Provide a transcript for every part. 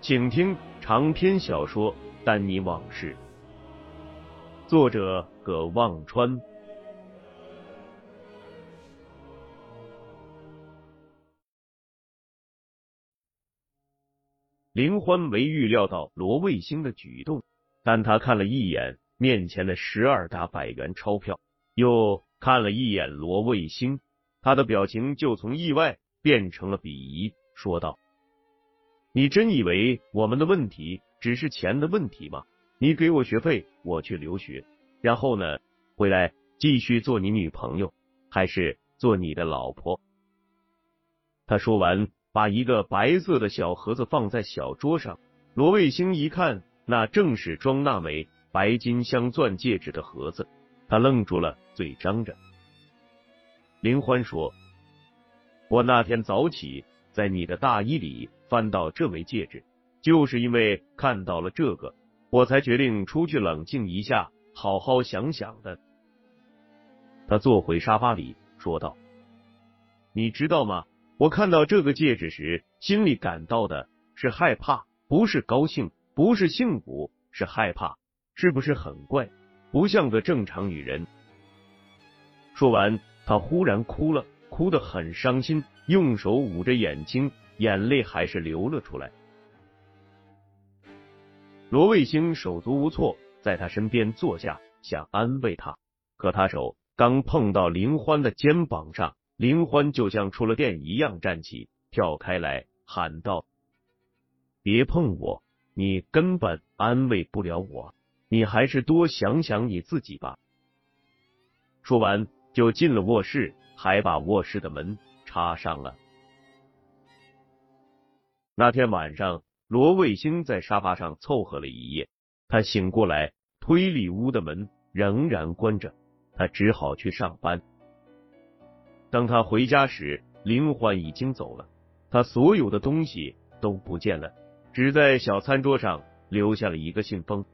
请听长篇小说《丹尼往事》，作者葛望川。林欢没预料到罗卫星的举动，但他看了一眼面前的十二沓百元钞票，又看了一眼罗卫星，他的表情就从意外变成了鄙夷，说道。你真以为我们的问题只是钱的问题吗？你给我学费，我去留学，然后呢，回来继续做你女朋友，还是做你的老婆？他说完，把一个白色的小盒子放在小桌上。罗卫星一看，那正是装那枚白金镶钻戒指的盒子，他愣住了，嘴张着。林欢说：“我那天早起，在你的大衣里。”翻到这枚戒指，就是因为看到了这个，我才决定出去冷静一下，好好想想的。他坐回沙发里，说道：“你知道吗？我看到这个戒指时，心里感到的是害怕，不是高兴，不是幸福，是害怕。是不是很怪？不像个正常女人。”说完，他忽然哭了，哭得很伤心，用手捂着眼睛。眼泪还是流了出来。罗卫星手足无措，在他身边坐下，想安慰他，可他手刚碰到林欢的肩膀上，林欢就像触了电一样站起，跳开来，喊道：“别碰我，你根本安慰不了我，你还是多想想你自己吧。”说完就进了卧室，还把卧室的门插上了。那天晚上，罗卫星在沙发上凑合了一夜。他醒过来，推理屋的门仍然关着，他只好去上班。当他回家时，林欢已经走了，他所有的东西都不见了，只在小餐桌上留下了一个信封。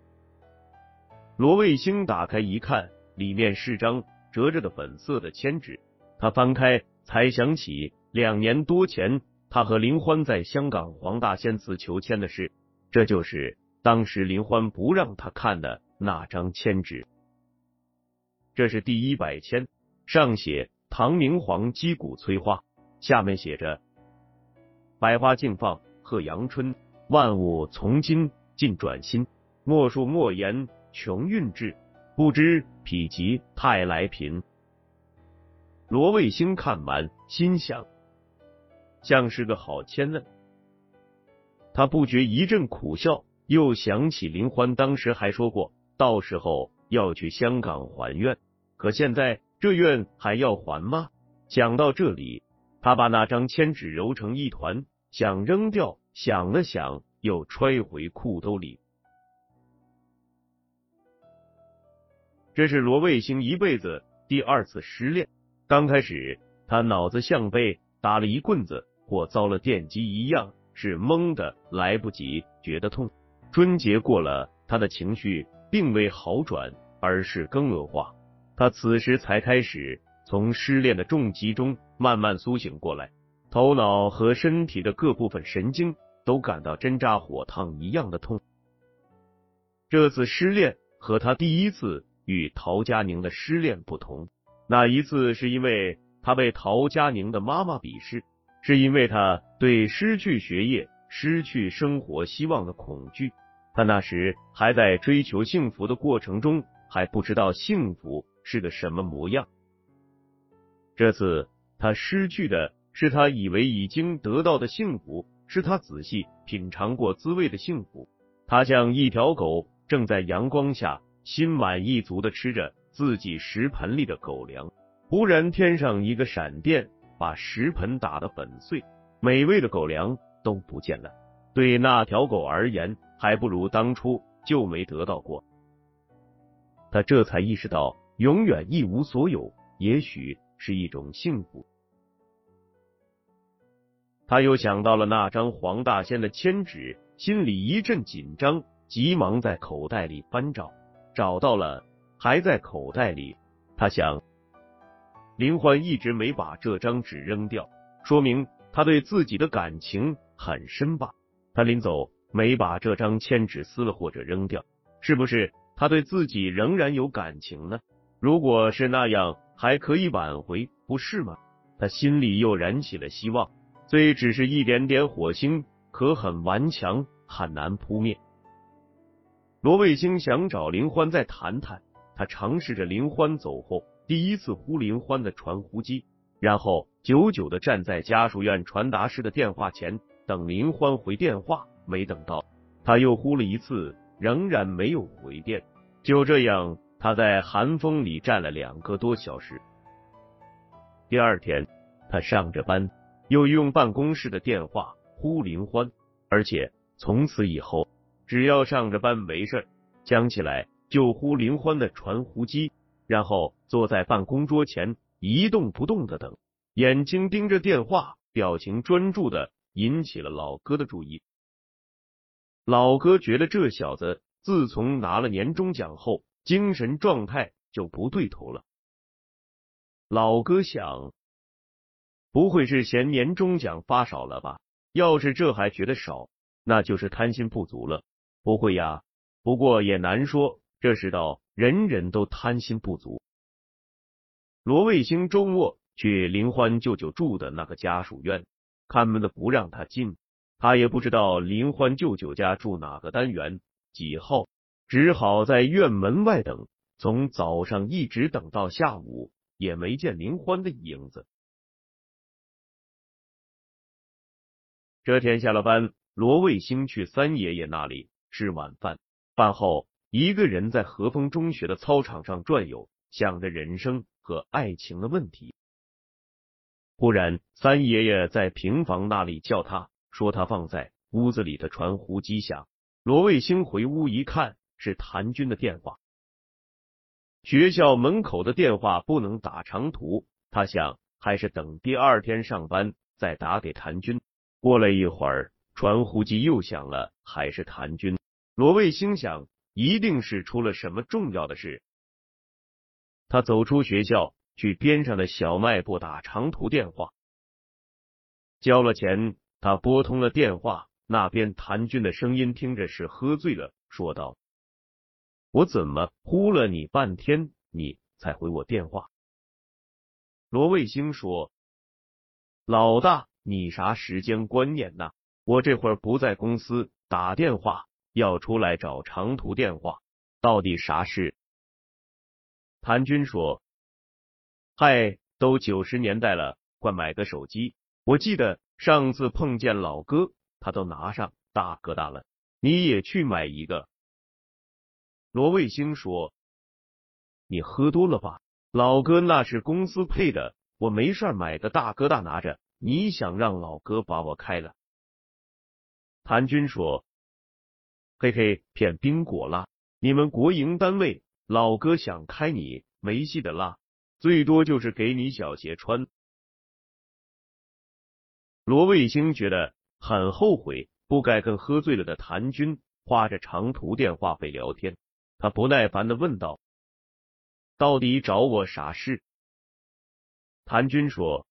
罗卫星打开一看，里面是张折着的粉色的签纸。他翻开，才想起两年多前。他和林欢在香港黄大仙祠求签的事，这就是当时林欢不让他看的那张签纸。这是第一百签，上写“唐明皇击鼓催花”，下面写着“百花竞放贺阳春，万物从今尽转新，莫述莫言穷运至，不知否极泰来贫。”罗卫星看完，心想。像是个好签呢，他不觉一阵苦笑，又想起林欢当时还说过，到时候要去香港还愿，可现在这愿还要还吗？想到这里，他把那张签纸揉成一团，想扔掉，想了想，又揣回裤兜里。这是罗卫星一辈子第二次失恋，刚开始他脑子像被打了一棍子。或遭了电击一样，是懵的，来不及觉得痛。春节过了，他的情绪并未好转，而是更恶化。他此时才开始从失恋的重疾中慢慢苏醒过来，头脑和身体的各部分神经都感到针扎火烫一样的痛。这次失恋和他第一次与陶佳宁的失恋不同，那一次是因为他被陶佳宁的妈妈鄙视。是因为他对失去学业、失去生活希望的恐惧。他那时还在追求幸福的过程中，还不知道幸福是个什么模样。这次他失去的是他以为已经得到的幸福，是他仔细品尝过滋味的幸福。他像一条狗，正在阳光下心满意足的吃着自己食盆里的狗粮。忽然，天上一个闪电，把食盆打得粉碎，美味的狗粮都不见了。对那条狗而言，还不如当初就没得到过。他这才意识到，永远一无所有，也许是一种幸福。他又想到了那张黄大仙的签纸，心里一阵紧张，急忙在口袋里翻找，找到了，还在口袋里。他想，林欢一直没把这张纸扔掉，说明他对自己的感情很深吧？他临走。没把这张签纸撕了或者扔掉，是不是他对自己仍然有感情呢？如果是那样，还可以挽回，不是吗？他心里又燃起了希望。虽只是一点点火星，可很顽强，很难扑灭。罗卫星想找林欢再谈谈，他尝试着林欢走后第一次呼林欢的传呼机，然后久久的站在家属院传达室的电话前等林欢回电话。没等到，他又呼了一次，仍然没有回电。就这样，他在寒风里站了两个多小时。第二天，他上着班，又用办公室的电话呼林欢，而且从此以后，只要上着班没事，想起来就呼林欢的传呼机，然后坐在办公桌前一动不动的等，眼睛盯着电话，表情专注的引起了老哥的注意。老哥觉得这小子自从拿了年终奖后，精神状态就不对头了。老哥想，不会是嫌年终奖发少了吧？要是这还觉得少，那就是贪心不足了。不会呀，不过也难说。这世道，人人都贪心不足。罗卫星周末去林欢舅舅住的那个家属院，看门的不让他进。他也不知道林欢舅舅家住哪个单元几号，只好在院门外等，从早上一直等到下午，也没见林欢的影子。这天下了班，罗卫星去三爷爷那里吃晚饭，饭后一个人在和风中学的操场上转悠，想着人生和爱情的问题。忽然，三爷爷在平房那里叫他。说他放在屋子里的传呼机响，罗卫星回屋一看，是谭军的电话。学校门口的电话不能打长途，他想还是等第二天上班再打给谭军。过了一会儿，传呼机又响了，还是谭军。罗卫星想，一定是出了什么重要的事。他走出学校，去边上的小卖部打长途电话，交了钱。他拨通了电话，那边谭军的声音听着是喝醉了，说道：“我怎么呼了你半天，你才回我电话？”罗卫星说：“老大，你啥时间观念呐？我这会儿不在公司打电话，要出来找长途电话，到底啥事？”谭军说：“嗨，都九十年代了，快买个手机。我记得。”上次碰见老哥，他都拿上大哥大了，你也去买一个。罗卫星说：“你喝多了吧？老哥那是公司配的，我没事买个大哥大拿着，你想让老哥把我开了？”谭军说：“嘿嘿，骗宾果啦！你们国营单位，老哥想开你没戏的啦，最多就是给你小鞋穿。”罗卫星觉得很后悔，不该跟喝醉了的谭军花着长途电话费聊天。他不耐烦的问道：“到底找我啥事？”谭军说：“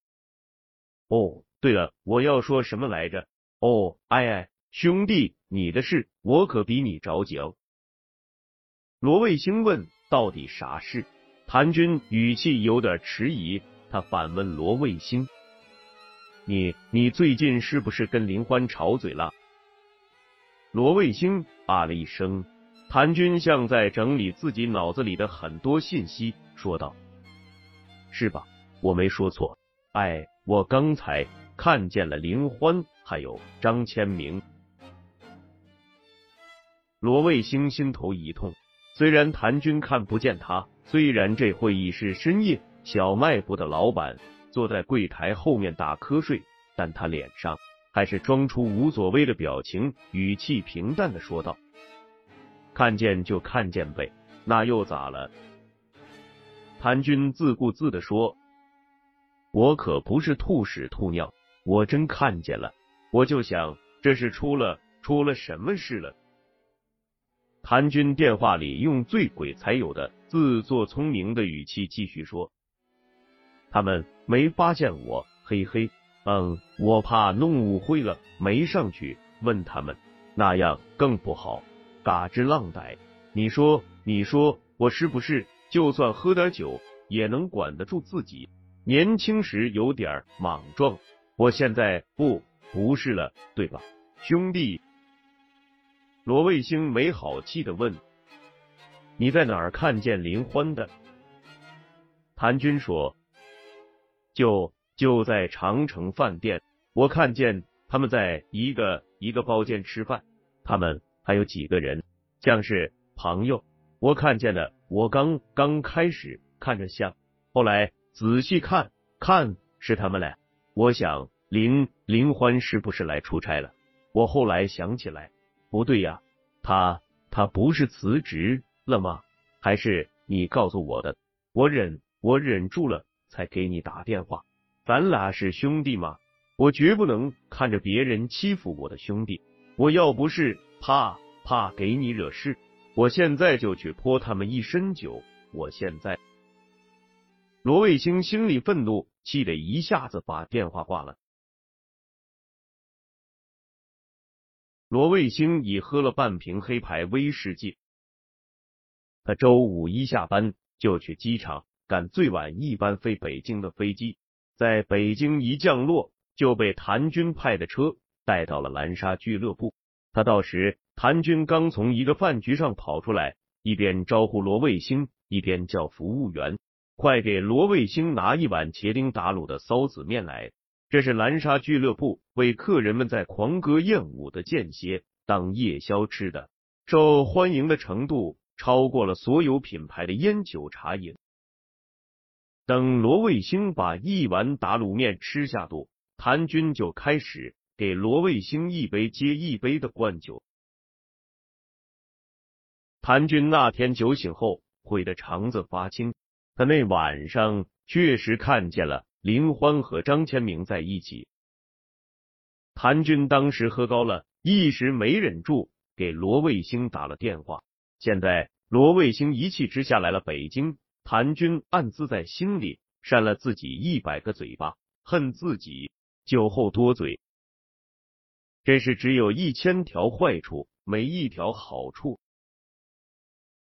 哦，对了，我要说什么来着？哦，哎哎，兄弟，你的事我可比你着急哦。”罗卫星问：“到底啥事？”谭军语气有点迟疑，他反问罗卫星。你你最近是不是跟林欢吵嘴了？罗卫星啊了一声，谭军像在整理自己脑子里的很多信息，说道：“是吧？我没说错。哎，我刚才看见了林欢，还有张千明。”罗卫星心头一痛，虽然谭军看不见他，虽然这会议是深夜，小卖部的老板坐在柜台后面打瞌睡，但他脸上还是装出无所谓的表情，语气平淡的说道：“看见就看见呗，那又咋了？”谭军自顾自的说：“我可不是吐屎吐尿，我真看见了，我就想这是出了出了什么事了。”谭军电话里用醉鬼才有的自作聪明的语气继续说：“他们没发现我，嘿嘿，嗯，我怕弄误会了，没上去问他们，那样更不好。嘎吱浪歹，你说，你说我是不是就算喝点酒也能管得住自己？年轻时有点莽撞，我现在不不是了，对吧，兄弟？”罗卫星没好气的问：“你在哪儿看见林欢的？”谭军说：“就就在长城饭店，我看见他们在一个一个包间吃饭，他们还有几个人，像是朋友。我看见的，我刚刚开始看着像，后来仔细看看是他们俩。我想林林欢是不是来出差了？我后来想起来。”不对呀，他他不是辞职了吗？还是你告诉我的？我忍我忍住了，才给你打电话。咱俩是兄弟吗？我绝不能看着别人欺负我的兄弟。我要不是怕怕给你惹事，我现在就去泼他们一身酒。我现在，罗卫星心里愤怒，气得一下子把电话挂了。罗卫星已喝了半瓶黑牌威士忌，他周五一下班就去机场赶最晚一班飞北京的飞机，在北京一降落就被谭军派的车带到了蓝沙俱乐部。他到时，谭军刚从一个饭局上跑出来，一边招呼罗卫星，一边叫服务员快给罗卫星拿一碗茄丁打卤的臊子面来。这是蓝沙俱乐部为客人们在狂歌艳舞的间歇当夜宵吃的，受欢迎的程度超过了所有品牌的烟酒茶饮。等罗卫星把一碗打卤面吃下肚，谭军就开始给罗卫星一杯接一杯的灌酒。谭军那天酒醒后，悔得肠子发青。他那晚上确实看见了。林欢和张千明在一起，谭军当时喝高了，一时没忍住，给罗卫星打了电话。现在罗卫星一气之下来了北京，谭军暗自在心里扇了自己一百个嘴巴，恨自己酒后多嘴。这是只有一千条坏处，没一条好处。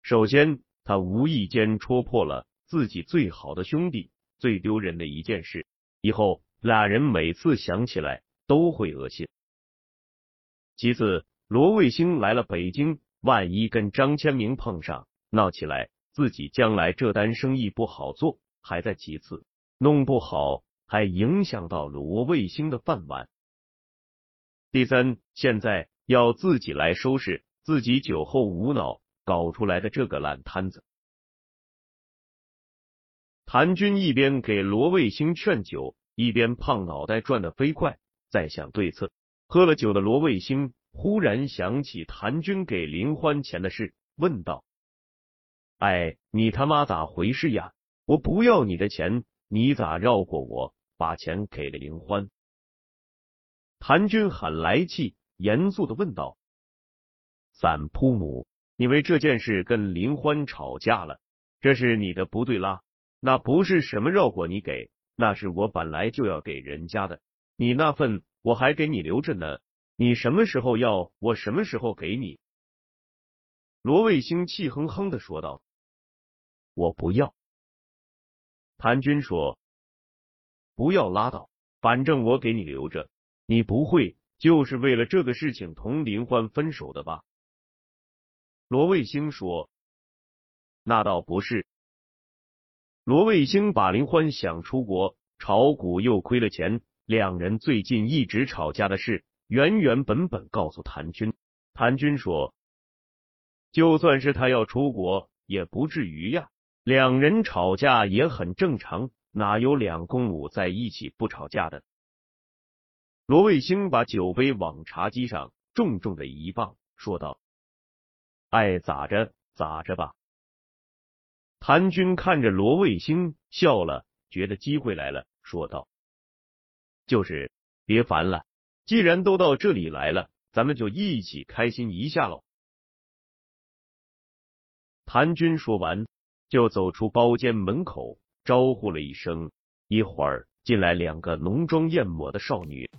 首先，他无意间戳破了自己最好的兄弟。最丢人的一件事，以后俩人每次想起来都会恶心。其次，罗卫星来了北京，万一跟张千明碰上闹起来，自己将来这单生意不好做，还在其次，弄不好还影响到罗卫星的饭碗。第三，现在要自己来收拾自己酒后无脑搞出来的这个烂摊子。谭军一边给罗卫星劝酒，一边胖脑袋转得飞快，在想对策。喝了酒的罗卫星忽然想起谭军给林欢钱的事，问道：“哎，你他妈咋回事呀？我不要你的钱，你咋绕过我，把钱给了林欢？”谭军很来气，严肃的问道：“散铺母，你为这件事跟林欢吵架了？这是你的不对啦。”那不是什么绕过你给，那是我本来就要给人家的。你那份我还给你留着呢，你什么时候要，我什么时候给你。罗卫星气哼哼的说道：“我不要。”谭军说：“不要拉倒，反正我给你留着，你不会就是为了这个事情同林欢分手的吧？罗卫星说：“那倒不是。”罗卫星把林欢想出国炒股又亏了钱，两人最近一直吵架的事，原原本本告诉谭军。谭军说：“就算是他要出国，也不至于呀。两人吵架也很正常，哪有两公母在一起不吵架的？”罗卫星把酒杯往茶几上重重的一放，说道：“爱咋着咋着吧。”谭军看着罗卫星笑了，觉得机会来了，说道：“就是别烦了，既然都到这里来了。”咱们就一起开心一下喽。谭军说完，就走出包间门口，招呼了一声。一会儿进来两个浓妆艳抹的少女。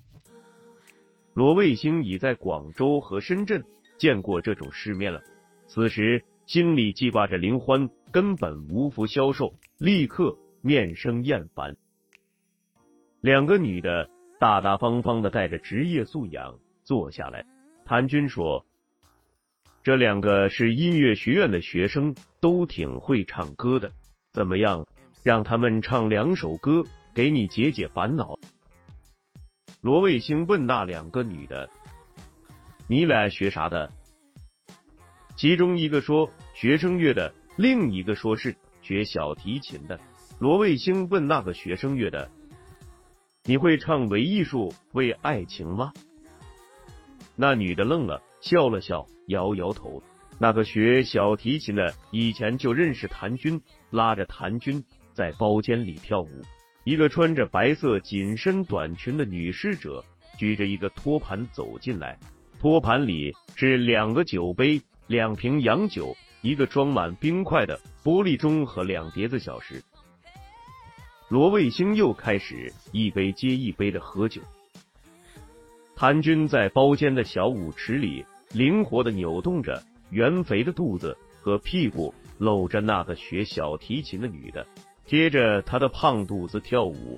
罗卫星已在广州和深圳见过这种世面了，此时心里记挂着林欢，根本无福消受，立刻面生厌烦。两个女的大大方方的带着职业素养。坐下来，谭军说：“这两个是音乐学院的学生，都挺会唱歌的。怎么样，让他们唱两首歌，给你解解烦恼？”罗卫星问那两个女的：“你俩学啥的？”其中一个说学声乐的，另一个说是学小提琴的。罗卫星问那个学声乐的：“你会唱为艺术，为爱情吗？”那女的愣了，笑了笑，摇摇头。那个学小提琴的以前就认识谭军，拉着谭军在包间里跳舞。一个穿着白色紧身短裙的女侍者举着一个托盘走进来，托盘里是两个酒杯、两瓶洋酒、一个装满冰块的玻璃盅和两碟子小食。罗卫星又开始一杯接一杯的喝酒。谭军在包间的小舞池里灵活的扭动着圆肥的肚子和屁股，搂着那个学小提琴的女的，贴着她的胖肚子跳舞。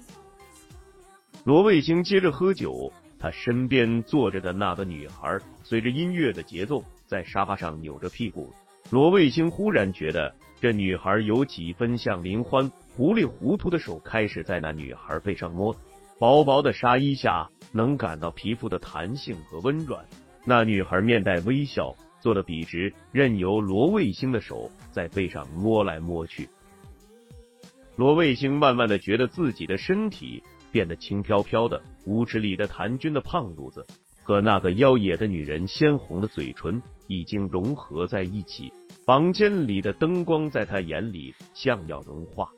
罗卫星接着喝酒，他身边坐着的那个女孩随着音乐的节奏在沙发上扭着屁股。罗卫星忽然觉得这女孩有几分像林欢，糊里糊涂的手开始在那女孩背上摸，薄薄的纱衣下。能感到皮肤的弹性和温软。那女孩面带微笑，坐得笔直，任由罗卫星的手在背上摸来摸去。罗卫星慢慢的觉得自己的身体变得轻飘飘的。舞池里的谭军的胖肚子和那个妖冶的女人鲜红的嘴唇已经融合在一起。房间里的灯光在他眼里像要融化。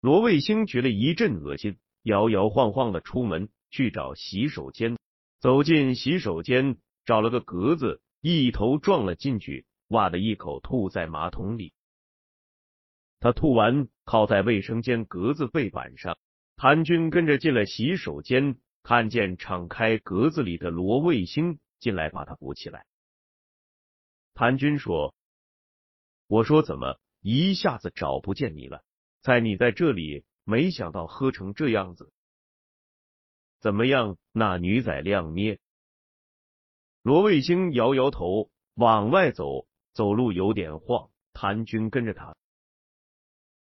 罗卫星觉得一阵恶心。摇摇晃晃的出门去找洗手间，走进洗手间，找了个格子，一头撞了进去，哇的一口吐在马桶里。他吐完，靠在卫生间格子背板上。谭军跟着进了洗手间，看见敞开格子里的罗卫星进来，把他扶起来。谭军说：“我说怎么一下子找不见你了？猜你在这里。”没想到喝成这样子，怎么样？那女仔亮咩？罗卫星摇摇头，往外走，走路有点晃。谭军跟着他。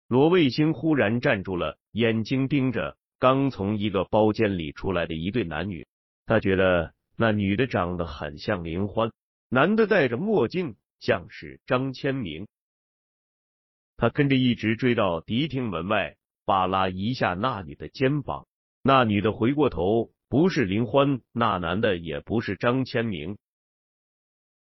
罗卫星忽然站住了，眼睛盯着刚从一个包间里出来的一对男女。他觉得那女的长得很像林欢，男的戴着墨镜，像是张千明。他跟着一直追到迪厅门外。扒拉一下那女的肩膀，那女的回过头，不是林欢，那男的也不是张千明。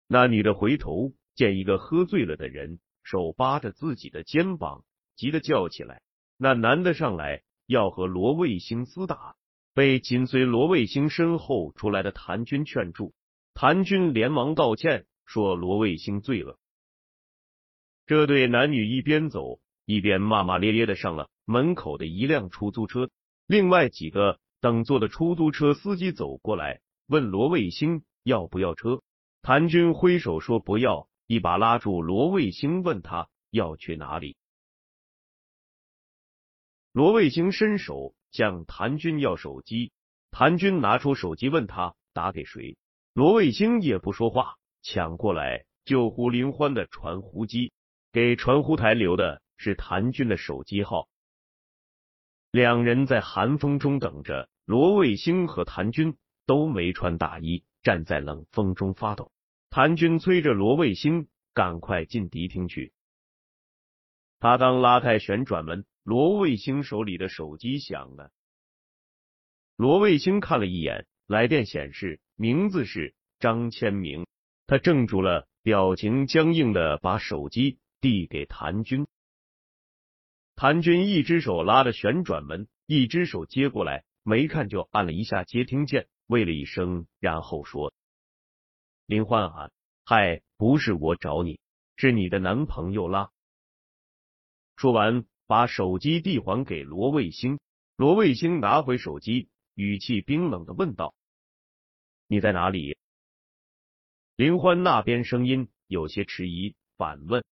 那女的回头见一个喝醉了的人，手扒着自己的肩膀，急得叫起来。那男的上来要和罗卫星厮打，被紧随罗卫星身后出来的谭军劝住。谭军连忙道歉，说罗卫星醉了。这对男女一边走。一边骂骂咧咧的上了门口的一辆出租车，另外几个等坐的出租车司机走过来，问罗卫星要不要车。谭军挥手说不要，一把拉住罗卫星，问他要去哪里。罗卫星伸手向谭军要手机，谭军拿出手机问他打给谁，罗卫星也不说话，抢过来救胡林欢的传呼机，给传呼台留的是谭军的手机号。两人在寒风中等着，罗卫星和谭军都没穿大衣，站在冷风中发抖。谭军催着罗卫星赶快进迪厅去。他刚拉开旋转门。罗卫星手里的手机响了，罗卫星看了一眼，来电显示名字是张千明，他怔住了，表情僵硬的把手机递给谭军。谭军一只手拉着旋转门，一只手接过来，没看就按了一下接听键，喂了一声，然后说：“林欢啊，嗨，不是我找你，是你的男朋友啦。”说完。把手机递还给罗卫星，罗卫星拿回手机，语气冰冷的问道：“你在哪里？”林欢那边声音有些迟疑，反问：“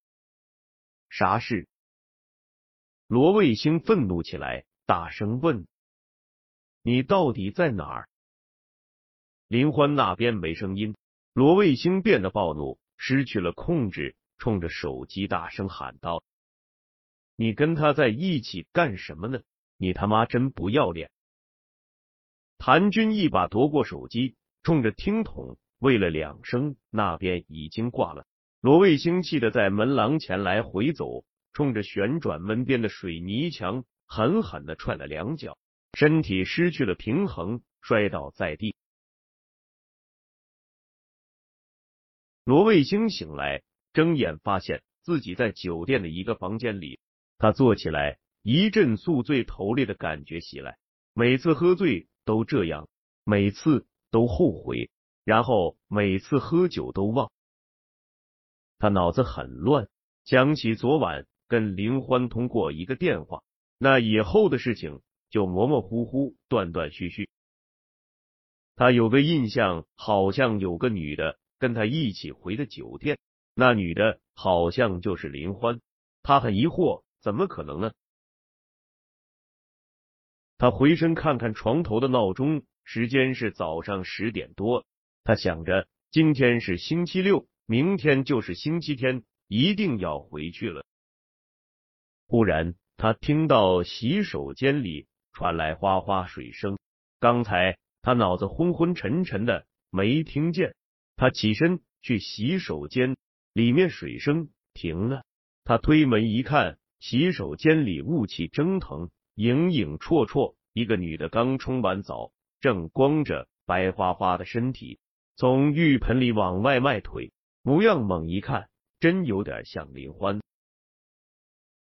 啥事？”罗卫星愤怒起来，大声问：“你到底在哪儿？”林欢那边没声音，罗卫星变得暴怒，失去了控制，冲着手机大声喊道。你跟他在一起干什么呢？你他妈真不要脸！谭军一把夺过手机，冲着听筒喂了两声，那边已经挂了。罗卫星气得在门廊前来回走，冲着旋转门边的水泥墙狠狠的踹了两脚，身体失去了平衡，摔倒在地。罗卫星醒来，睁眼发现自己在酒店的一个房间里。他坐起来，一阵宿醉头裂的感觉袭来。每次喝醉都这样，每次都后悔，然后每次喝酒都忘。他脑子很乱，想起昨晚跟林欢通过一个电话，那以后的事情就模模糊糊、断断续续。他有个印象，好像有个女的跟他一起回的酒店，那女的好像就是林欢。他很疑惑。怎么可能呢？他回身看看床头的闹钟，时间是早上十点多。他想着今天是星期六，明天就是星期天，一定要回去了。忽然，他听到洗手间里传来哗哗水声。刚才他脑子昏昏沉沉的，没听见。他起身去洗手间，里面水声停了。他推门一看。洗手间里雾气蒸腾，影影绰绰。一个女的刚冲完澡，正光着白花花的身体从浴盆里往外迈腿，模样猛一看，真有点像林欢。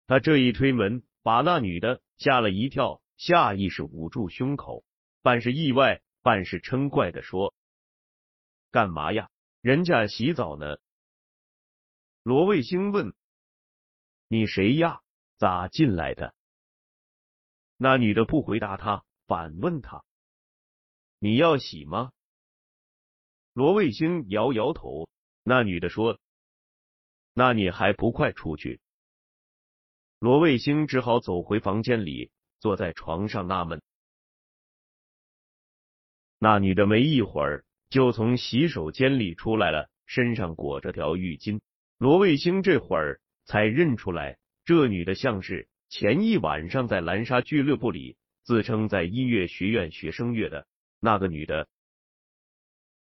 他这一推门，把那女的吓了一跳，下意识捂住胸口，半是意外，半是嗔怪的说：“干嘛呀？人家洗澡呢。”罗卫星问：“你谁呀？”咋进来的？那女的不回答他，反问他：“你要洗吗？”罗卫星摇摇头。那女的说：“那你还不快出去？”罗卫星只好走回房间里，坐在床上纳闷。那女的没一会儿就从洗手间里出来了，身上裹着条浴巾。罗卫星这会儿才认出来。这女的像是前一晚上在蓝沙俱乐部里自称在音乐学院学声乐的那个女的。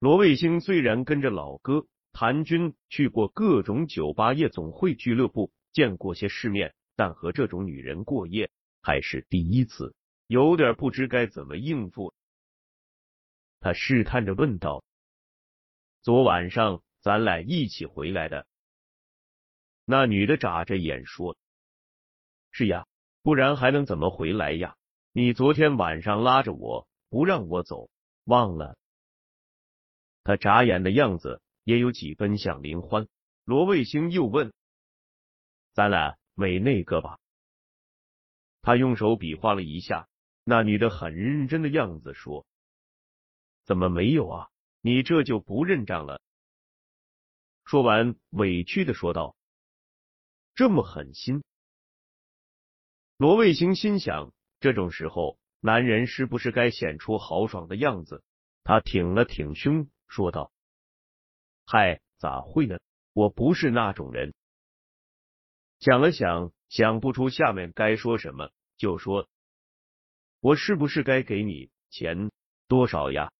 罗卫星虽然跟着老哥谭军去过各种酒吧、夜总会、俱乐部，见过些世面，但和这种女人过夜还是第一次，有点不知该怎么应付。他试探着问道：“昨晚上咱俩一起回来的？”那女的眨着眼说。是呀，不然还能怎么回来呀？你昨天晚上拉着我不让我走，忘了？他眨眼的样子也有几分像林欢。罗卫星又问：“咱俩没那个吧？”他用手比划了一下，那女的很认真的样子说：“怎么没有啊？你这就不认账了？”说完，委屈的说道：“这么狠心。”罗卫星心想，这种时候，男人是不是该显出豪爽的样子？他挺了挺胸，说道：“嗨，咋会呢？我不是那种人。”想了想，想不出下面该说什么，就说：“我是不是该给你钱？多少呀？”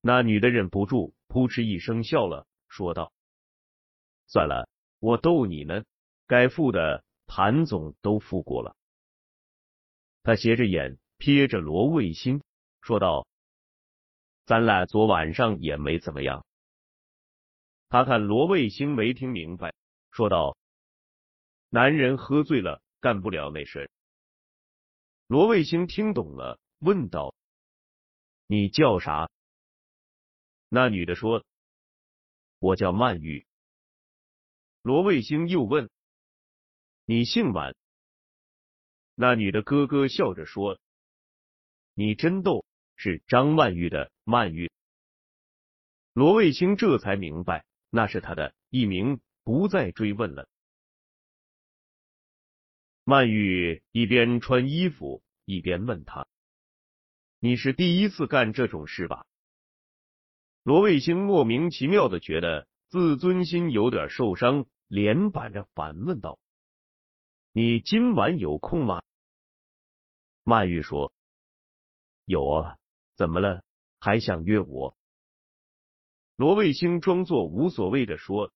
那女的忍不住扑哧一声笑了，说道：“算了，我逗你呢。该付的谭总都付过了。”他斜着眼瞥着罗卫星，说道：“咱俩昨晚上也没怎么样。”他看罗卫星没听明白，说道。男人喝醉了，干不了那事。罗卫星听懂了，问道：“你叫啥？”那女的说：“我叫曼玉。”罗卫星又问：“你姓满？”那女的咯咯笑着说：“你真逗，是张曼玉的曼玉。”罗卫星这才明白，那是他的艺名，不再追问了。曼玉一边穿衣服一边问他：“你是第一次干这种事吧？”罗卫星莫名其妙的觉得自尊心有点受伤，连板着反问道：“你今晚有空吗？”曼玉说：“有啊，怎么了？还想约我？”罗卫星装作无所谓的说：“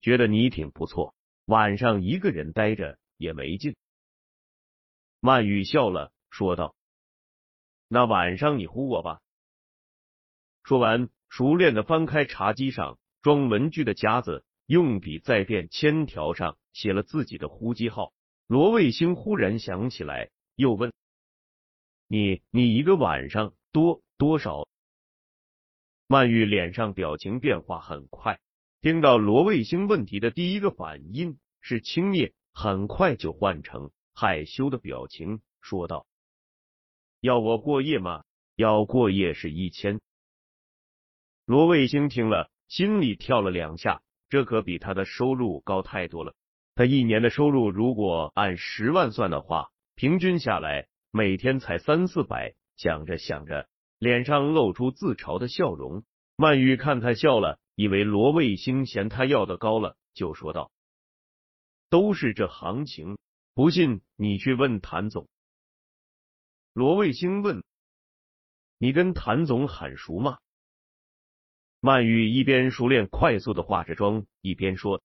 觉得你挺不错，晚上一个人待着。”也没劲。曼玉笑了，说道：“那晚上你呼我吧。”说完，熟练的翻开茶几上装文具的夹子，用笔在便签条上写了自己的呼机号。罗卫星忽然想起来，又问：“你你一个晚上多多少？”曼玉脸上表情变化很快，听到罗卫星问题的第一个反应是轻蔑。很快就换成害羞的表情，说道：“要我过夜吗？要过夜是一千。”罗卫星听了，心里跳了两下，这可比他的收入高太多了。他一年的收入如果按十万算的话，平均下来每天才三四百。想着想着，脸上露出自嘲的笑容。曼玉看他笑了，以为罗卫星嫌他要的高了，就说道。都是这行情，不信你去问谭总。罗卫星问：“你跟谭总很熟吗？”曼玉一边熟练快速的化着妆，一边说：“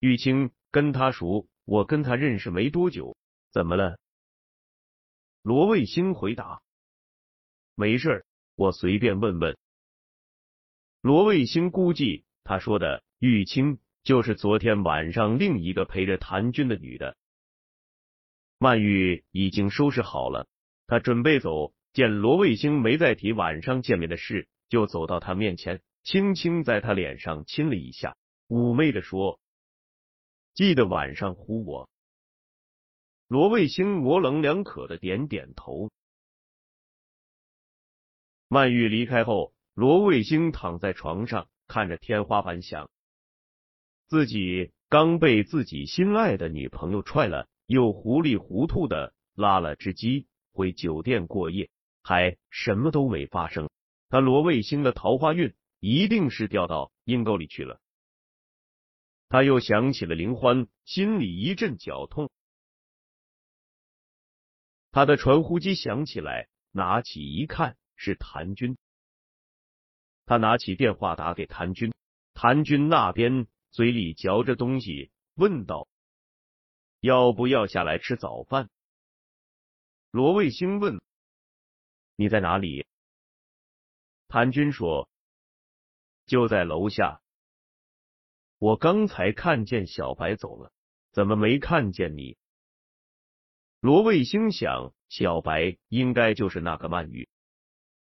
玉清跟他熟，我跟他认识没多久，怎么了？”罗卫星回答：“没事，我随便问问。”罗卫星估计他说的玉清。就是昨天晚上另一个陪着谭军的女的，曼玉已经收拾好了，她准备走，见罗卫星没再提晚上见面的事，就走到他面前，轻轻在他脸上亲了一下，妩媚的说：“记得晚上呼我。”罗卫星模棱两可的点点头。曼玉离开后，罗卫星躺在床上，看着天花板想。自己刚被自己心爱的女朋友踹了，又糊里糊涂的拉了只鸡回酒店过夜，还什么都没发生。他罗卫星的桃花运一定是掉到阴沟里去了。他又想起了林欢，心里一阵绞痛。他的传呼机响起来，拿起一看是谭军。他拿起电话打给谭军，谭军那边。嘴里嚼着东西，问道：“要不要下来吃早饭？”罗卫星问：“你在哪里？”韩军说：“就在楼下。我刚才看见小白走了，怎么没看见你？”罗卫心想，小白应该就是那个曼玉。